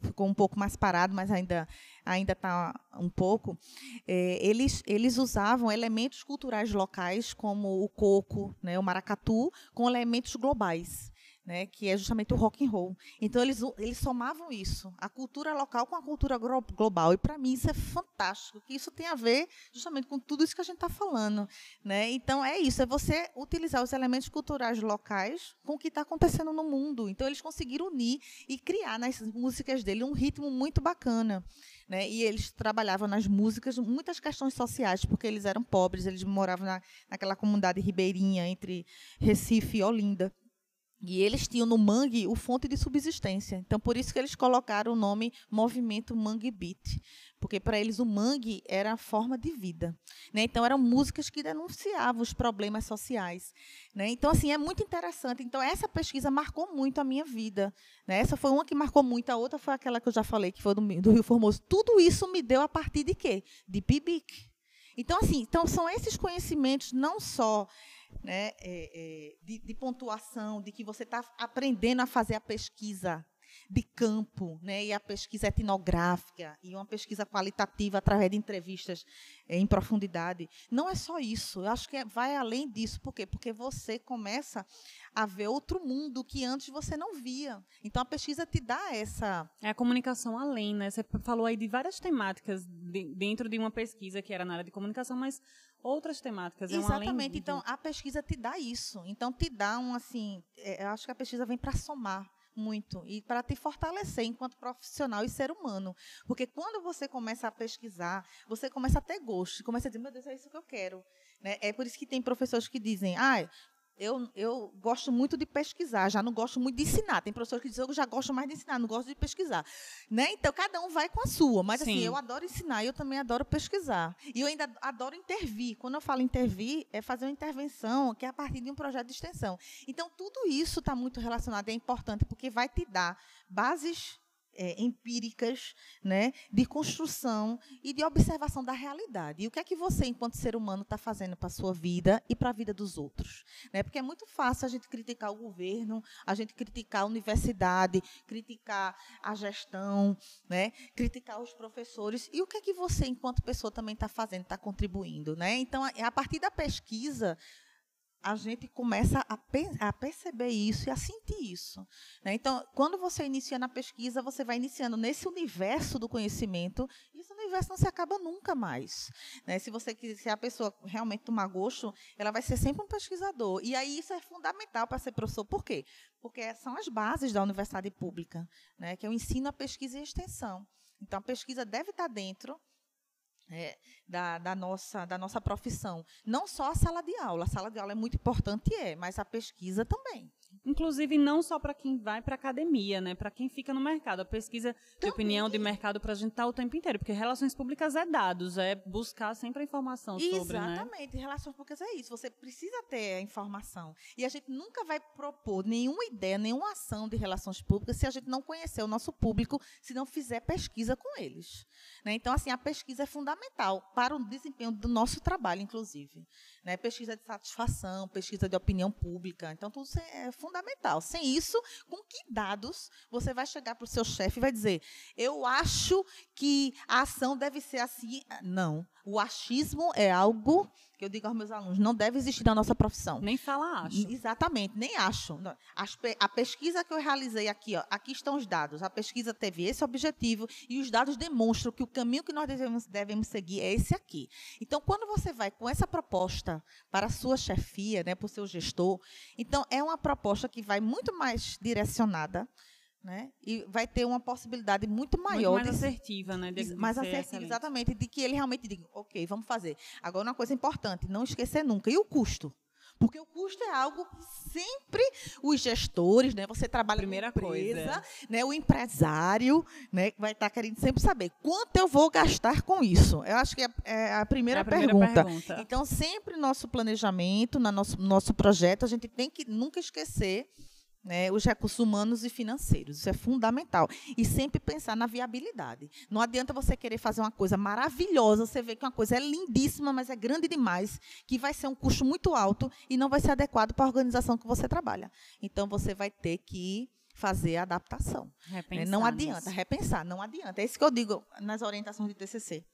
ficou um pouco mais parado, mas ainda ainda está um pouco. É, eles eles usavam elementos culturais locais como o coco, né? O maracatu, com elementos globais né, que é justamente o rock and roll. Então eles eles somavam isso, a cultura local com a cultura global. E para mim isso é fantástico, que isso tem a ver justamente com tudo isso que a gente está falando, né? Então é isso, é você utilizar os elementos culturais locais com o que está acontecendo no mundo. Então eles conseguiram unir e criar nas músicas dele um ritmo muito bacana. Né? E eles trabalhavam nas músicas muitas questões sociais, porque eles eram pobres, eles moravam na, naquela comunidade ribeirinha entre Recife e Olinda. E eles tinham no mangue o fonte de subsistência. Então, por isso que eles colocaram o nome Movimento Mangue Beat. Porque para eles o mangue era a forma de vida. Né? Então, eram músicas que denunciavam os problemas sociais. Né? Então, assim, é muito interessante. Então, essa pesquisa marcou muito a minha vida. Né? Essa foi uma que marcou muito. A outra foi aquela que eu já falei, que foi do, do Rio Formoso. Tudo isso me deu a partir de quê? De PIBIC. Então, assim, então são esses conhecimentos não só né, é, é, de, de, pontuação, de que você está aprendendo a fazer a pesquisa de campo, né, e a pesquisa etnográfica, e uma pesquisa qualitativa através de entrevistas é, em profundidade. Não é só isso, eu acho que é, vai além disso. Por quê? Porque você começa a ver outro mundo que antes você não via. Então, a pesquisa te dá essa... É a comunicação além, né? Você falou aí de várias temáticas de, dentro de uma pesquisa que era na área de comunicação, mas outras temáticas. É Exatamente. Um então, a pesquisa te dá isso. Então, te dá um, assim... É, eu acho que a pesquisa vem para somar muito e para te fortalecer enquanto profissional e ser humano. Porque quando você começa a pesquisar, você começa a ter gosto, começa a dizer, meu Deus, é isso que eu quero. Né? É por isso que tem professores que dizem, ah, eu, eu gosto muito de pesquisar, já não gosto muito de ensinar. Tem professores que dizem, eu já gosto mais de ensinar, não gosto de pesquisar. Né? Então, cada um vai com a sua. Mas, assim, Sim. assim, eu adoro ensinar e eu também adoro pesquisar. E eu ainda adoro intervir. Quando eu falo intervir, é fazer uma intervenção que é a partir de um projeto de extensão. Então, tudo isso está muito relacionado, é importante, porque vai te dar bases é, empíricas, né, de construção e de observação da realidade. E o que é que você, enquanto ser humano, está fazendo para a sua vida e para a vida dos outros? Né? Porque é muito fácil a gente criticar o governo, a gente criticar a universidade, criticar a gestão, né, criticar os professores. E o que é que você, enquanto pessoa, também está fazendo, está contribuindo? Né? Então, a partir da pesquisa, a gente começa a, a, perceber isso e a sentir isso. Né? Então, quando você inicia na pesquisa, você vai iniciando nesse universo do conhecimento, e esse universo não se acaba nunca mais. Né? Se você se a pessoa realmente tomar gosto, ela vai ser sempre um pesquisador. E aí isso é fundamental para ser professor. Por quê? Porque são as bases da universidade pública, né? que é o ensino, a pesquisa e a extensão. Então, a pesquisa deve estar dentro é, da, da, nossa, da nossa profissão. Não só a sala de aula. A sala de aula é muito importante, é, mas a pesquisa também. Inclusive, não só para quem vai para a academia, né? Para quem fica no mercado. A pesquisa de opinião de mercado para a gente estar tá o tempo inteiro. Porque relações públicas é dados, é buscar sempre a informação sobre, né? Exatamente. Né? Relações públicas é isso. Você precisa ter a informação. E a gente nunca vai propor nenhuma ideia, nenhuma ação de relações públicas se a gente não conhecer o nosso público, se não fizer pesquisa com eles. Né? Então, assim, a pesquisa é fundamental para o desempenho do nosso trabalho, inclusive. Né? Pesquisa de satisfação, pesquisa de opinião pública. Então, tudo é fundamental. Sem isso, com que dados você vai chegar para o seu chefe e vai dizer: eu acho que a ação deve ser assim? Não. O achismo é algo que eu digo aos meus alunos, não deve existir na nossa profissão. Nem fala acho. Exatamente, nem acho. A pesquisa que eu realizei aqui, ó, aqui estão os dados. A pesquisa teve esse objetivo e os dados demonstram que o caminho que nós devemos, devemos seguir é esse aqui. Então, quando você vai com essa proposta para a sua chefia, né, para o seu gestor, então é uma proposta que vai muito mais direcionada né? E vai ter uma possibilidade muito maior. Muito mais de, assertiva, né? De, mais assertiva, exatamente, de que ele realmente diga, ok, vamos fazer. Agora, uma coisa importante, não esquecer nunca, e o custo? Porque o custo é algo que sempre os gestores, né? Você trabalha Primeira com empresa, coisa. né? O empresário, né? Vai estar querendo sempre saber quanto eu vou gastar com isso. Eu acho que é, é a primeira, é a primeira pergunta. pergunta. Então, sempre nosso planejamento, no nosso, nosso projeto, a gente tem que nunca esquecer né, os recursos humanos e financeiros. Isso é fundamental. E sempre pensar na viabilidade. Não adianta você querer fazer uma coisa maravilhosa, você vê que uma coisa é lindíssima, mas é grande demais, que vai ser um custo muito alto e não vai ser adequado para a organização que você trabalha. Então, você vai ter que fazer a adaptação. Né? Não adianta, repensar, não adianta. É isso que eu digo nas orientações de TCC.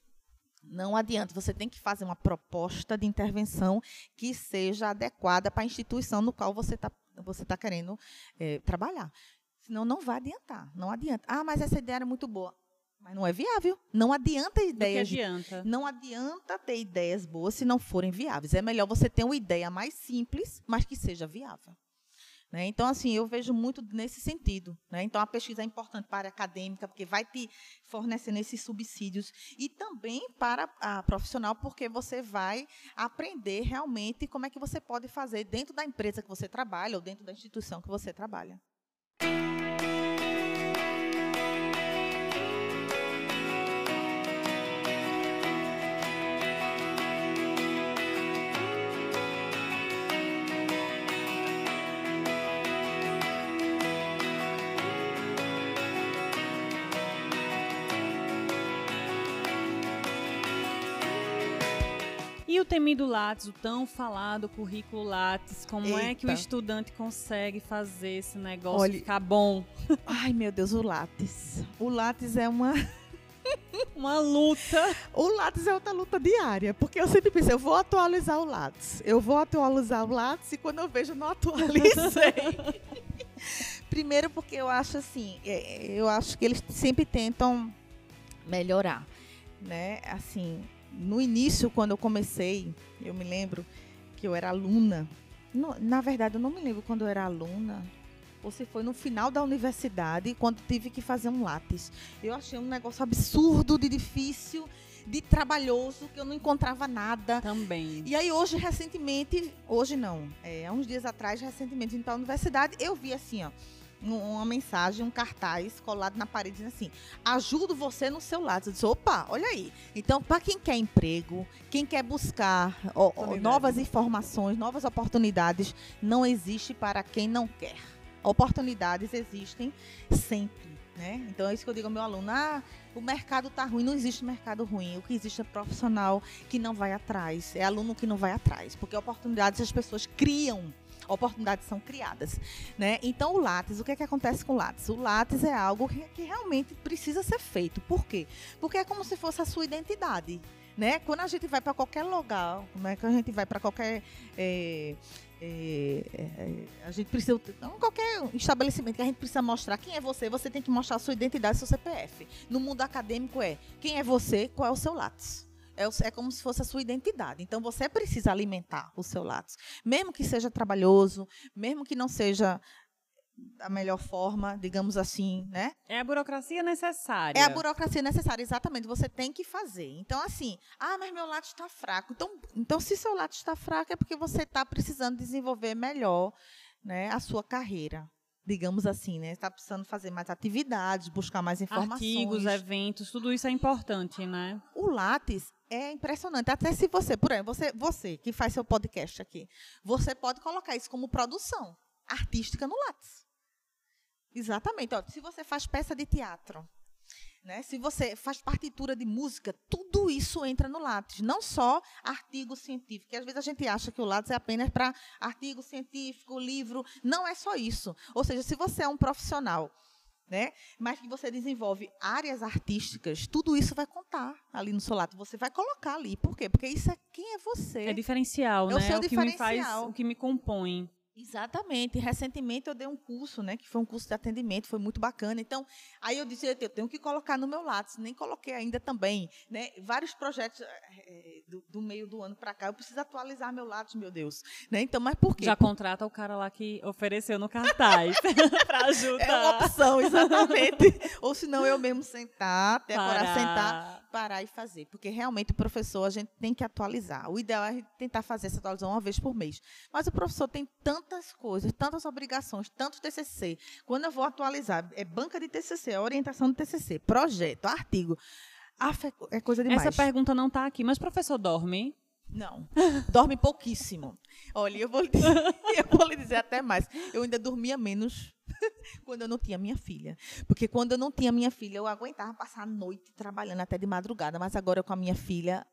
Não adianta, você tem que fazer uma proposta de intervenção que seja adequada para a instituição no qual você está você tá querendo é, trabalhar. Senão não vai adiantar. Não adianta. Ah, mas essa ideia era muito boa. Mas não é viável. Não adianta ideias. Adianta. Não adianta ter ideias boas se não forem viáveis. É melhor você ter uma ideia mais simples, mas que seja viável. Né? Então, assim, eu vejo muito nesse sentido. Né? Então, a pesquisa é importante para a acadêmica, porque vai te fornecendo esses subsídios, e também para a profissional, porque você vai aprender realmente como é que você pode fazer dentro da empresa que você trabalha ou dentro da instituição que você trabalha. O temido Lattes, o tão falado currículo Lattes, como Eita. é que o estudante consegue fazer esse negócio Olha, ficar bom? Ai, meu Deus, o Lattes. O Lattes é uma (laughs) uma luta. O Lattes é outra luta diária, porque eu sempre pensei, eu vou atualizar o Lattes. Eu vou atualizar o Lattes e quando eu vejo, não atualizei. (laughs) Primeiro porque eu acho assim, é, eu acho que eles sempre tentam melhorar, né? Assim, no início, quando eu comecei, eu me lembro que eu era aluna. No, na verdade, eu não me lembro quando eu era aluna. Ou se foi no final da universidade, quando tive que fazer um lápis. Eu achei um negócio absurdo, de difícil, de trabalhoso, que eu não encontrava nada. Também. E aí, hoje, recentemente, hoje não, é, há uns dias atrás, recentemente, indo para a universidade, eu vi assim, ó uma mensagem, um cartaz colado na parede dizendo assim: ajudo você no seu lado. Eu disse, opa, olha aí. Então, para quem quer emprego, quem quer buscar ó, ó, novas informações, novas oportunidades, não existe para quem não quer. Oportunidades existem sempre. Né? Então é isso que eu digo ao meu aluno: ah, o mercado está ruim, não existe mercado ruim. O que existe é profissional que não vai atrás, é aluno que não vai atrás, porque oportunidades as pessoas criam. Oportunidades são criadas, né? Então o Lattes, o que é que acontece com o Lattes? O Lattes é algo que, realmente precisa ser feito. Por quê? Porque é como se fosse a sua identidade, né? Quando a gente vai para qualquer lugar, né? quando a gente vai para qualquer é, é, é, a gente precisa, não, qualquer estabelecimento que a gente precisa mostrar quem é você, você tem que mostrar a sua identidade, seu CPF. No mundo acadêmico é quem é você, qual é o seu lápis. É, é, como se fosse a sua identidade. Então você precisa alimentar o seu lápis. Mesmo que seja trabalhoso, mesmo que não seja da melhor forma, digamos assim, né? É a burocracia necessária. É a burocracia necessária, exatamente. Você tem que fazer. Então, assim, ah, mas meu lápis está fraco. Então, então, se seu lápis está fraco, é porque você está precisando desenvolver melhor né, a sua carreira. Digamos assim, né? Está precisando fazer mais atividades, buscar mais informações. Artigos, eventos, tudo isso é importante, né? O Lattes é impressionante. Até se você, por exemplo, você, você que faz seu podcast aqui, você pode colocar isso como produção artística no Lattes. Exatamente. Ó, se você faz peça de teatro, né? Se você faz partitura de música, tudo isso entra no Lattes, não só artigo científico. Que às vezes a gente acha que o Lattes é apenas para artigo científico, livro. Não é só isso. Ou seja, se você é um profissional, né, mas que você desenvolve áreas artísticas, tudo isso vai contar ali no seu Lattes. Você vai colocar ali. Por quê? Porque isso é quem é você. É diferencial, é né? O seu é o diferencial. que me faz, o que me compõe. Exatamente. Recentemente eu dei um curso, né, que foi um curso de atendimento, foi muito bacana. Então, aí eu disse, eu tenho que colocar no meu lápis, nem coloquei ainda também, né? Vários projetos é, do, do, meio do ano para cá, eu preciso atualizar meu lápis, meu Deus, né? Então, mas por quê? Já contrata o cara lá que ofereceu no cartaz (laughs) para ajudar. É uma opção, exatamente. Ou senão eu mesmo sentar, ter Parar. a sentar, parar e fazer, porque realmente o professor a gente tem que atualizar. O ideal é tentar fazer essa atualização uma vez por mês. Mas o professor tem tanto tantas coisas, tantas obrigações, tantos TCC. Quando eu vou atualizar, é banca de TCC, é orientação de TCC, projeto, artigo. é coisa demais. Essa pergunta não está aqui, mas professor dorme? Não, dorme pouquíssimo. Olha, eu vou, lhe dizer, (laughs) eu vou lhe dizer até mais. Eu ainda dormia menos (laughs) quando eu não tinha minha filha. Porque quando eu não tinha minha filha, eu aguentava passar a noite trabalhando até de madrugada. Mas agora com a minha filha,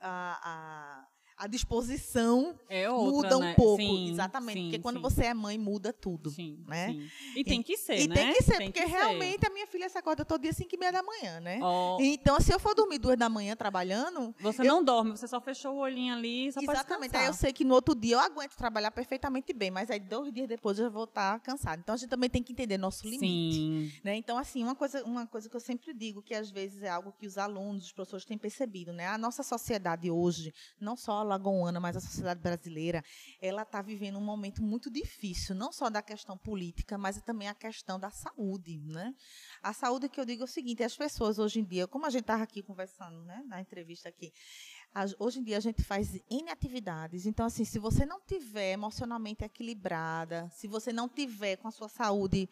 a, a a disposição é outra, muda um né? pouco. Sim, Exatamente. Sim, porque quando sim. você é mãe, muda tudo. Sim, né? sim. E tem que ser, e né? tem que ser, Tem porque que ser. realmente a minha filha se acorda todo dia 5 e meia da manhã, né? Ó, Então, se eu for dormir duas da manhã trabalhando. você eu- não dorme, você só fechou o olhinho ali só Exatamente. Aí eu sei que no outro dia eu aguento trabalhar perfeitamente bem, mas aí dois dias depois eu vou estar cansada. Então a gente também tem que entender nosso limite. Né? Então, assim, uma coisa, uma coisa que eu sempre digo, que às vezes é algo que os alunos, os professores têm percebido, né? A nossa sociedade hoje, não só a lagoana, mas a sociedade brasileira, ela está vivendo um momento muito difícil, não só da questão política, mas também a questão da saúde, né? A saúde que eu digo é o seguinte, as pessoas hoje em dia, como a gente estava aqui conversando, né, na entrevista aqui, hoje em dia a gente faz N atividades. Então, assim, se você não tiver emocionalmente equilibrada, se você não tiver com a sua saúde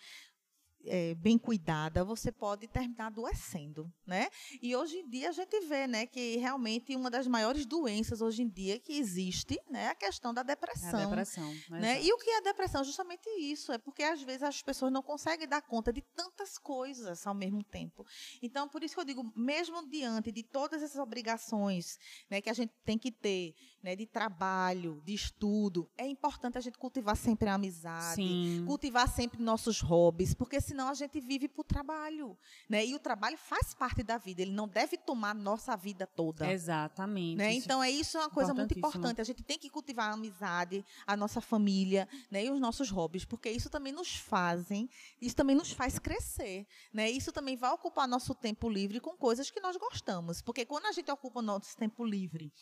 é, bem cuidada, você pode terminar adoecendo, né? E hoje em dia a gente vê, né, que realmente uma das maiores doenças hoje em dia que existe, né, é a questão da É a depressão. depressão. Né? E o que é a depressão? Justamente isso. É porque às vezes as pessoas não conseguem dar conta de tantas coisas ao mesmo tempo. Então, por isso que eu digo, mesmo diante de todas essas obrigações né, que a gente tem que ter, né, de trabalho, de estudo, é importante a gente cultivar sempre a amizade, Sim. cultivar sempre nossos hobbies, porque senão a gente vive para o trabalho. Né? E o trabalho faz parte da vida, ele não deve tomar nossa vida toda. Exatamente. Né? Isso- Então, é isso é uma coisa muito importante. A gente tem que cultivar a amizade, a nossa família né? e os nossos hobbies, porque isso também nos fazem, isso também nos faz crescer. Né? Isso também vai ocupar nosso tempo livre com coisas que nós gostamos. Porque quando a gente ocupa o nosso tempo livre,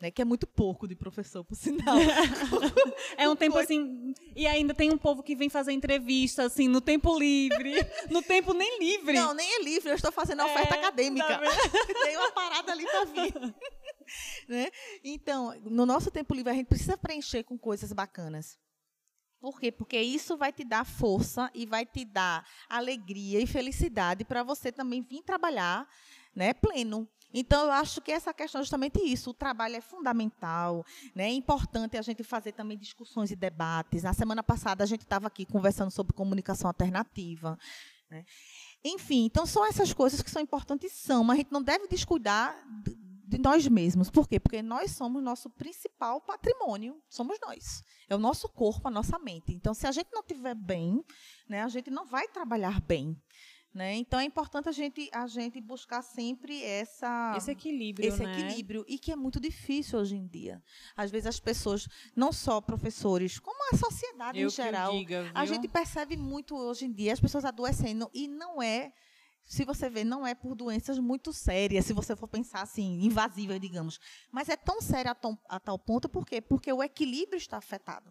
né? que é muito pouco de professor, por sinal. (laughs) É um tempo Foi- assim. E ainda tem um povo que vem fazer entrevista, assim, no tempo livre. (laughs) no tempo nem livre. Não, nem é livre, eu estou fazendo a É, oferta acadêmica. tá? (laughs) Tem uma parada ali para vir. né? Então, no nosso tempo livre, a gente precisa preencher com coisas bacanas. Por quê? Porque isso vai te dar força e vai te dar alegria e felicidade para você também vir trabalhar né, pleno. Então, eu acho que essa questão é justamente isso. O trabalho é fundamental. Né? É importante a gente fazer também discussões e debates. Na semana passada, a gente estava aqui conversando sobre comunicação alternativa. né? Enfim, então são essas coisas que são importantes, são, mas a gente não deve descuidar de nós mesmos. Por quê? Porque nós somos nosso principal patrimônio, somos nós. É o nosso corpo, a nossa mente. Então, se a gente não estiver bem, né, a gente não vai trabalhar bem. Né? Então é importante a gente, a gente buscar sempre essa, esse equilíbrio. Esse né? equilíbrio. E que é muito difícil hoje em dia. Às vezes as pessoas, não só professores, como a sociedade Eu em geral, diga, a gente percebe muito hoje em dia as pessoas adoecendo e não é se você vê, não é por doenças muito sérias, se você for pensar assim, invasivas, digamos. Mas é tão séria a, tom, a tal ponto, por quê? Porque o equilíbrio está afetado.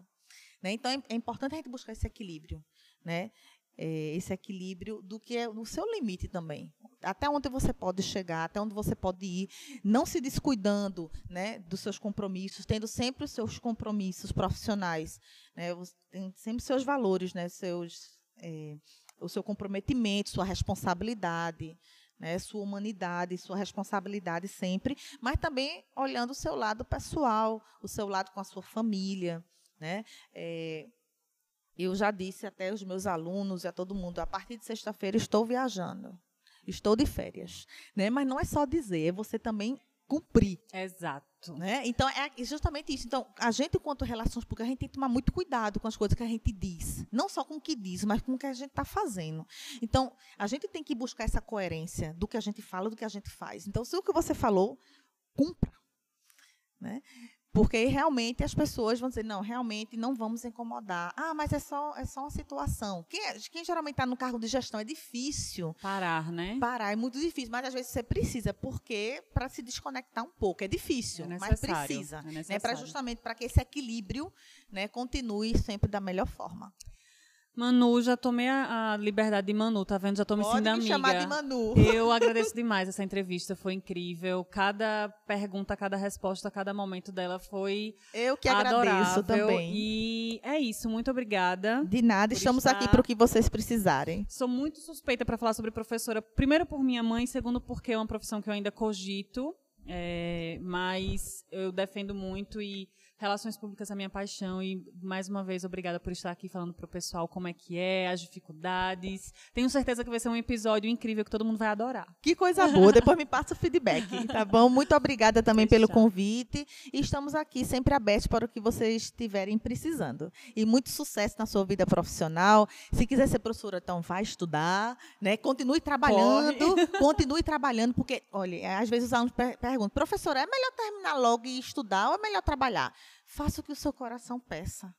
Né? Então, é, é, importante a gente buscar esse equilíbrio. Né? É, esse equilíbrio do que é no seu limite também. Até onde você pode chegar, até onde você pode ir, não se descuidando né, dos seus compromissos, tendo sempre os seus compromissos profissionais, né, tem sempre seus valores, né, seus, é, o seu comprometimento, sua responsabilidade, né, sua humanidade, sua responsabilidade sempre, mas também olhando o seu lado pessoal, o seu lado com a sua família. Né? É, eu já disse até aos meus alunos e a todo mundo, a partir de sexta-feira estou viajando, estou de férias. Né? Mas não é só dizer, é você também cumprir. Exato. Né? Então, é justamente isso. Então, a gente, quanto relações públicas, a gente tem que tomar muito cuidado com as coisas que a gente diz. Não só com o que diz, mas com o que a gente está fazendo. Então, a gente tem que buscar essa coerência do que a gente fala, do que a gente faz. Então, se o que você falou, cumpra. Né? Porque realmente as pessoas vão dizer, não, realmente não vamos incomodar. Ah, mas é só, é só uma situação. Quem, é, quem geralmente está no cargo de gestão é difícil. Parar, né? Parar é muito difícil, mas às vezes você precisa, porque para se desconectar um pouco. É difícil, é mas precisa. É né, para justamente para que esse equilíbrio né, continue sempre da melhor forma. Manu, já tomei a, a, liberdade de Manu, tá vendo? Já tô me Pode sentindo me amiga. chamar de Manu. Eu agradeço demais essa entrevista, foi incrível. Cada pergunta, cada resposta, cada momento dela foi Eu que adorável. agradeço também. E é isso, muito obrigada. De nada, estamos estar... aqui para o que vocês precisarem. Sou muito suspeita para falar sobre professora, primeiro por minha mãe, segundo porque é uma profissão que eu ainda cogito, é, mas eu defendo muito e Relações públicas é a minha paixão e, mais uma vez, obrigada por estar aqui falando para o pessoal como é que é, as dificuldades. Tenho certeza que vai ser um episódio incrível que todo mundo vai adorar. Que coisa boa. Depois me passa o feedback, tá bom? Muito obrigada também pelo convite e estamos aqui sempre abertos para o que vocês estiverem precisando. E muito sucesso na sua vida profissional. Se quiser ser professora, então vai estudar, né? Continue trabalhando, Corre. (laughs) continue trabalhando, porque, olha, às vezes os alunos perguntam, professora, é melhor terminar logo e estudar ou é melhor trabalhar? Faça o que o seu coração peça.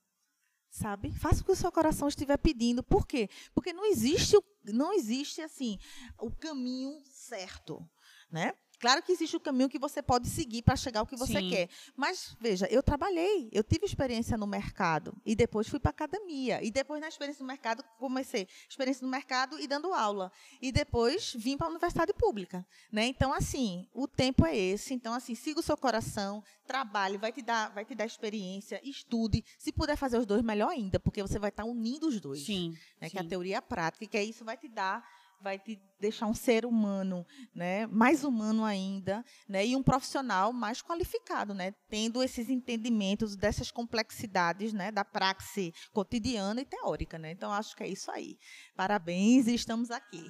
Sabe? Faça o que o seu coração estiver pedindo. Por quê? Porque não existe, não existe assim, o caminho certo, né? Claro que existe o caminho que você pode seguir para chegar ao que você Sim. quer. Mas, veja, eu trabalhei, eu tive experiência no mercado. E depois fui para academia. E depois, na experiência no mercado, comecei experiência no mercado e dando aula. E depois vim para a universidade pública. Né? Então, assim, o tempo é esse. Então, assim, siga o seu coração, trabalhe, vai te dar, vai te dar experiência, estude. Se puder fazer os dois, melhor ainda, porque você vai estar unindo os dois. Sim. Né? sim. Que é a teoria e a prática, que é isso vai te dar vai te deixar um ser humano, né, mais humano ainda, né, e um profissional mais qualificado, né, tendo esses entendimentos dessas complexidades, né, da praxe cotidiana e teórica, né. Então acho que é isso aí. Parabéns e estamos aqui.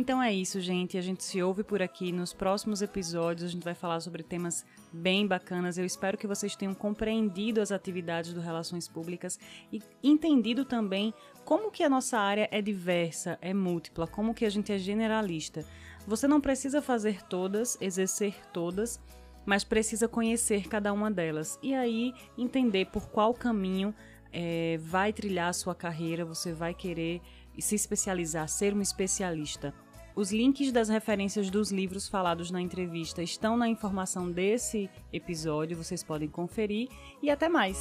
Então é isso, gente. A gente se ouve por aqui. Nos próximos episódios, a gente vai falar sobre temas bem bacanas. Eu espero que vocês tenham compreendido as atividades do Relações Públicas e entendido também como que a nossa área é diversa, é múltipla, como que a gente é generalista. Você não precisa fazer todas, exercer todas, mas precisa conhecer cada uma delas e aí entender por qual caminho é, vai trilhar a sua carreira, você vai querer se especializar, ser um especialista. Os links das referências dos livros falados na entrevista estão na informação desse episódio, vocês podem conferir e até mais.